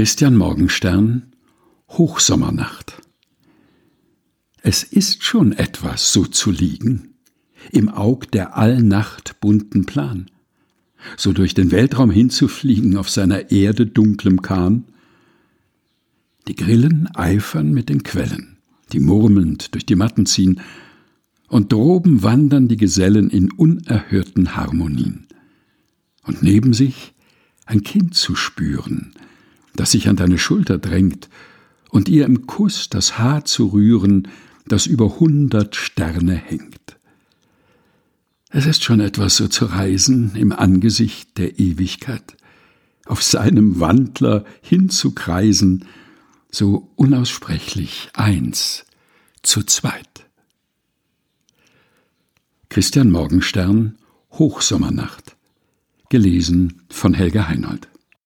Christian Morgenstern Hochsommernacht Es ist schon etwas, so zu liegen, im Aug der allnacht bunten Plan, so durch den Weltraum hinzufliegen auf seiner Erde dunklem Kahn. Die Grillen eifern mit den Quellen, die murmelnd durch die Matten ziehen, und droben wandern die Gesellen in unerhörten Harmonien. Und neben sich ein Kind zu spüren, das sich an deine Schulter drängt, und ihr im Kuss das Haar zu rühren, das über hundert Sterne hängt. Es ist schon etwas so zu reisen im Angesicht der Ewigkeit, auf seinem Wandler hinzukreisen, so unaussprechlich eins zu zweit. Christian Morgenstern Hochsommernacht gelesen von Helga Heinold